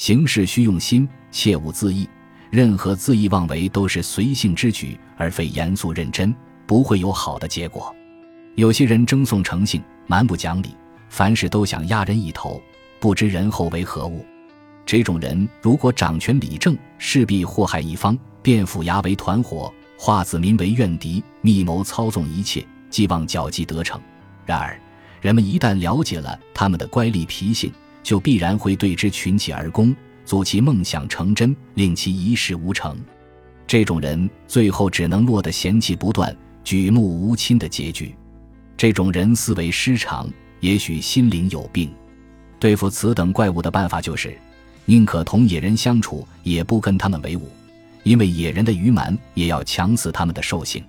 行事需用心，切勿自意。任何恣意妄为都是随性之举，而非严肃认真，不会有好的结果。有些人争讼成性，蛮不讲理，凡事都想压人一头，不知人后为何物。这种人如果掌权理政，势必祸害一方，变府衙为团伙，化子民为怨敌，密谋操纵一切，寄望狡计得逞。然而，人们一旦了解了他们的乖戾脾性，就必然会对之群起而攻。阻其梦想成真，令其一事无成，这种人最后只能落得嫌弃不断、举目无亲的结局。这种人思维失常，也许心灵有病。对付此等怪物的办法就是，宁可同野人相处，也不跟他们为伍，因为野人的愚蛮也要强死他们的兽性。